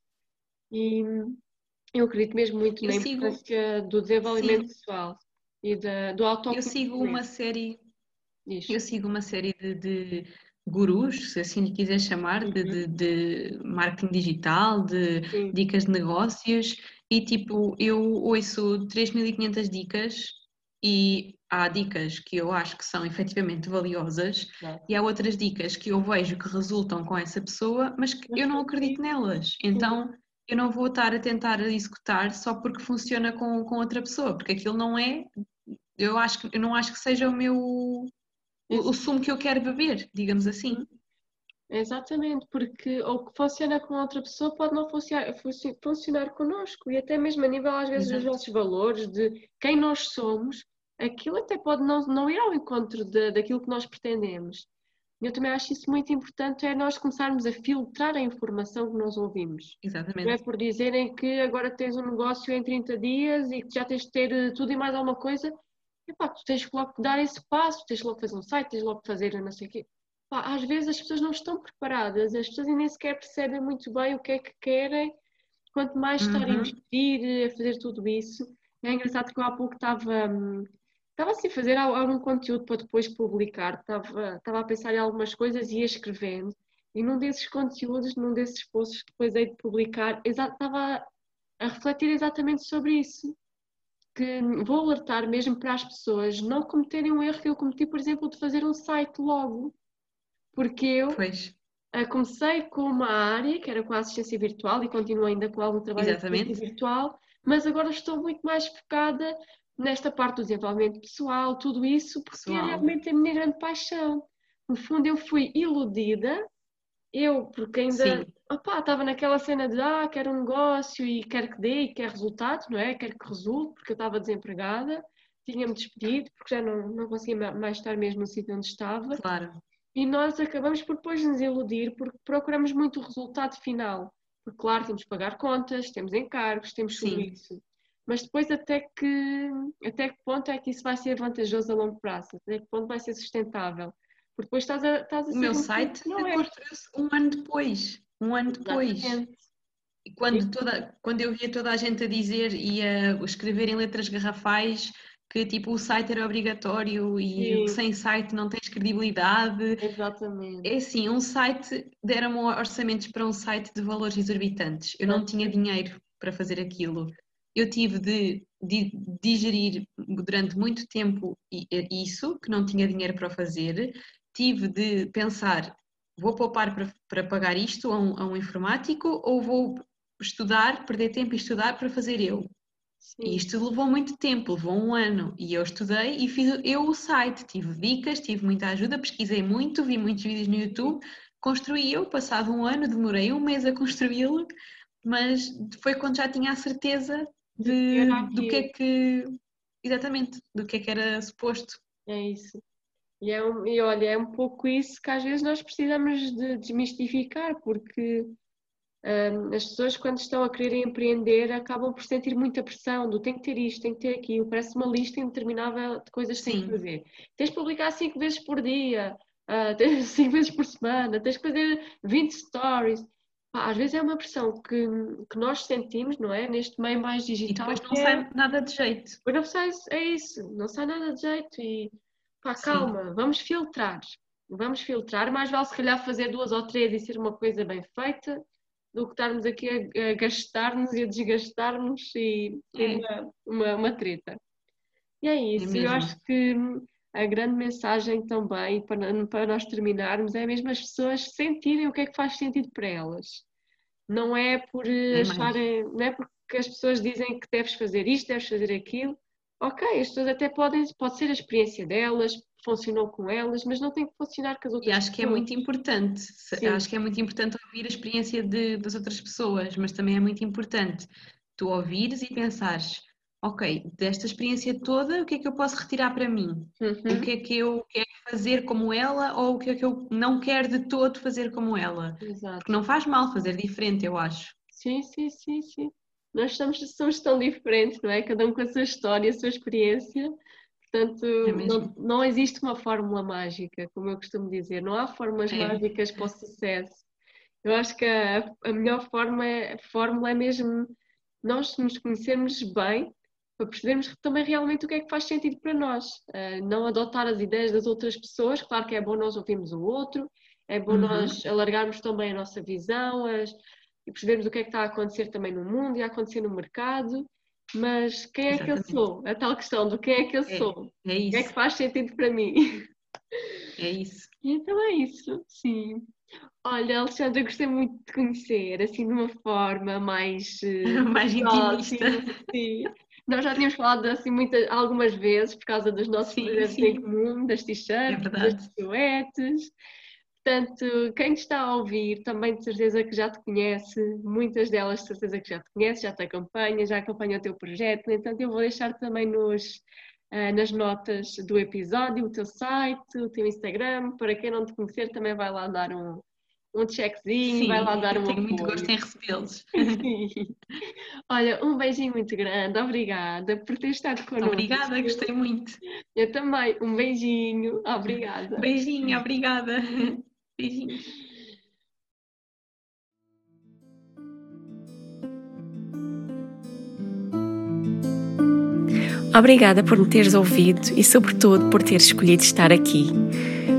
E eu acredito mesmo muito eu na sigo... importância do desenvolvimento pessoal e da, do autoconhecimento. Eu sigo uma série, eu sigo uma série de, de gurus, se assim lhe quiser chamar, de, de, uhum. de marketing digital, de Sim. dicas de negócios, e tipo, eu ouço 3.500 dicas e há dicas que eu acho que são efetivamente valiosas e há outras dicas que eu vejo que resultam com essa pessoa, mas que eu não acredito nelas. Então eu não vou estar a tentar executar só porque funciona com, com outra pessoa, porque aquilo não é, eu acho que eu não acho que seja o meu o, o sumo que eu quero beber, digamos assim. Exatamente, porque o que funciona com outra pessoa pode não funcionar, funcionar connosco e até mesmo a nível às vezes Exato. dos nossos valores, de quem nós somos, aquilo até pode não, não ir ao encontro de, daquilo que nós pretendemos. Eu também acho isso muito importante, é nós começarmos a filtrar a informação que nós ouvimos. Exatamente. Não é por dizerem que agora tens um negócio em 30 dias e que já tens de ter eh, tudo e mais alguma coisa, epá, tu tens que logo dar esse passo, tens logo fazer um site, tens logo fazer não sei o quê. Epá, às vezes as pessoas não estão preparadas, as pessoas nem sequer percebem muito bem o que é que querem, quanto mais estar uhum. a investir, a fazer tudo isso. É engraçado que eu há pouco estava, hum, estava assim a fazer algum conteúdo para depois publicar, estava, estava a pensar em algumas coisas e ia escrevendo. E num desses conteúdos, num desses posts que depois hei de publicar, estava a refletir exatamente sobre isso que vou alertar mesmo para as pessoas não cometerem um erro que eu cometi, por exemplo, de fazer um site logo. Porque eu pois. comecei com uma área que era com a assistência virtual e continuo ainda com algum trabalho Exatamente. virtual, mas agora estou muito mais focada nesta parte do desenvolvimento pessoal, tudo isso, porque é pessoal. é realmente a minha grande paixão. No fundo, eu fui iludida Eu, porque ainda estava naquela cena de ah, quero um negócio e quero que dê e quero resultados, não é? Quero que resulte, porque eu estava desempregada, tinha-me despedido, porque já não, não conseguia mais estar mesmo no sítio onde estava. Claro. E nós acabamos por depois nos iludir, porque procuramos muito o resultado final. Porque, claro, temos que pagar contas, temos encargos, temos tudo isso. Mas depois, até que, até que ponto é que isso vai ser vantajoso a longo prazo? Até que ponto vai ser sustentável? Porque depois estás a, estás a O meu site não é. construiu-se um ano depois. Um ano depois. E quando, toda, quando eu via toda a gente a dizer e a escrever em letras garrafais que tipo o site era obrigatório e Sim. sem site não tens credibilidade. Exatamente. É assim, um site, deram-me orçamentos para um site de valores exorbitantes. Eu não tinha dinheiro para fazer aquilo. Eu tive de, de digerir durante muito tempo isso, que não tinha dinheiro para fazer. Tive de pensar, vou poupar para, para pagar isto a um, a um informático ou vou estudar, perder tempo e estudar para fazer eu? Sim. E isto levou muito tempo, levou um ano. E eu estudei e fiz eu o site. Tive dicas, tive muita ajuda, pesquisei muito, vi muitos vídeos no YouTube, construí eu. Passado um ano, demorei um mês a construí-lo, mas foi quando já tinha a certeza de, do que é que. Exatamente, do que é que era suposto. É isso. E, é um, e olha, é um pouco isso que às vezes nós precisamos de desmistificar, porque um, as pessoas, quando estão a querer empreender, acabam por sentir muita pressão do tem que ter isto, tem que ter aquilo, parece uma lista interminável de coisas que tens que fazer. Tens de publicar cinco vezes por dia, uh, tens cinco vezes por semana, tens que fazer 20 stories. Às vezes é uma pressão que, que nós sentimos, não é? Neste meio mais digital. E depois não sai é... nada de jeito. Depois não sai, é isso, não sai nada de jeito. E pá, calma, vamos filtrar. Vamos filtrar, mais vale se calhar fazer duas ou três e ser uma coisa bem feita do que estarmos aqui a, a gastar-nos e a desgastar-nos e ter é. uma, uma, uma, treta. E é isso, é eu acho que a grande mensagem também, para, para nós terminarmos, é mesmo as pessoas sentirem o que é que faz sentido para elas. Não é por é acharem, não é porque as pessoas dizem que deves fazer isto, deves fazer aquilo. Ok, as pessoas até podem, pode ser a experiência delas, funcionou com elas, mas não tem que funcionar com as outras E acho pessoas. que é muito importante, Sim. acho que é muito importante ouvir a experiência de, das outras pessoas, mas também é muito importante tu ouvires e pensares, ok, desta experiência toda, o que é que eu posso retirar para mim? Uhum. O que é que eu quero fazer como ela ou o que é que eu não quero de todo fazer como ela? Exato. Porque não faz mal fazer diferente, eu acho. Sim, sim, sim, sim. Nós somos, somos tão diferentes, não é? Cada um com a sua história, a sua experiência. Portanto, é não, não, existe uma fórmula mágica, como eu costumo dizer, não há fórmulas é. mágicas para o sucesso. Eu acho que a, a melhor forma é, fórmula é mesmo nós nos conhecermos bem, para percebermos também realmente o que é que faz sentido para nós. Uh, não adotar as ideias das outras pessoas, claro que é bom nós ouvirmos o outro, é bom uhum. nós alargarmos também a nossa visão as, e percebermos o que é que está a acontecer também no mundo e a acontecer no mercado mas quem é Exatamente. que eu sou? A tal questão do quem é que eu é, sou. É isso. O que é que faz sentido para mim? É isso. Então é isso, sim. Olha, Alexandra, eu gostei muito de conhecer, assim, de uma forma mais... mais intimista. Sim. Nós já tínhamos falado assim muitas, algumas vezes por causa dos nossos sim, projetos sim. em comum, das t-shirts, é das silhuetes. Portanto, quem te está a ouvir também de certeza que já te conhece, muitas delas de certeza que já te conhece, já te acompanha, já acompanha o teu projeto. Então, eu vou deixar também nos, uh, nas notas do episódio o teu site, o teu Instagram. Para quem não te conhecer, também vai lá dar um, um checkzinho, Sim, vai lá dar um tenho apoio. muito gosto em recebê-los. Olha, um beijinho muito grande, obrigada por ter estado connosco. Obrigada, gostei muito. Eu também, um beijinho, obrigada. Beijinho, obrigada. Beijinhos. Obrigada por me teres ouvido e, sobretudo, por teres escolhido estar aqui.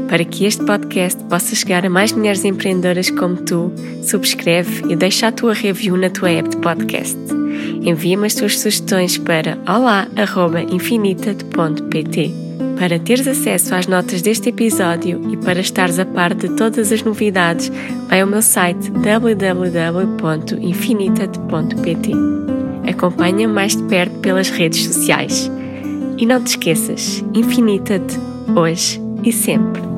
Para que este podcast possa chegar a mais mulheres empreendedoras como tu, subscreve e deixa a tua review na tua app de podcast. Envia-me as tuas sugestões para olá.infinita.pt. Para teres acesso às notas deste episódio e para estares a par de todas as novidades, vai ao meu site www.infinitat.pt. Acompanha mais de perto pelas redes sociais. E não te esqueças, Infinitat, hoje e sempre.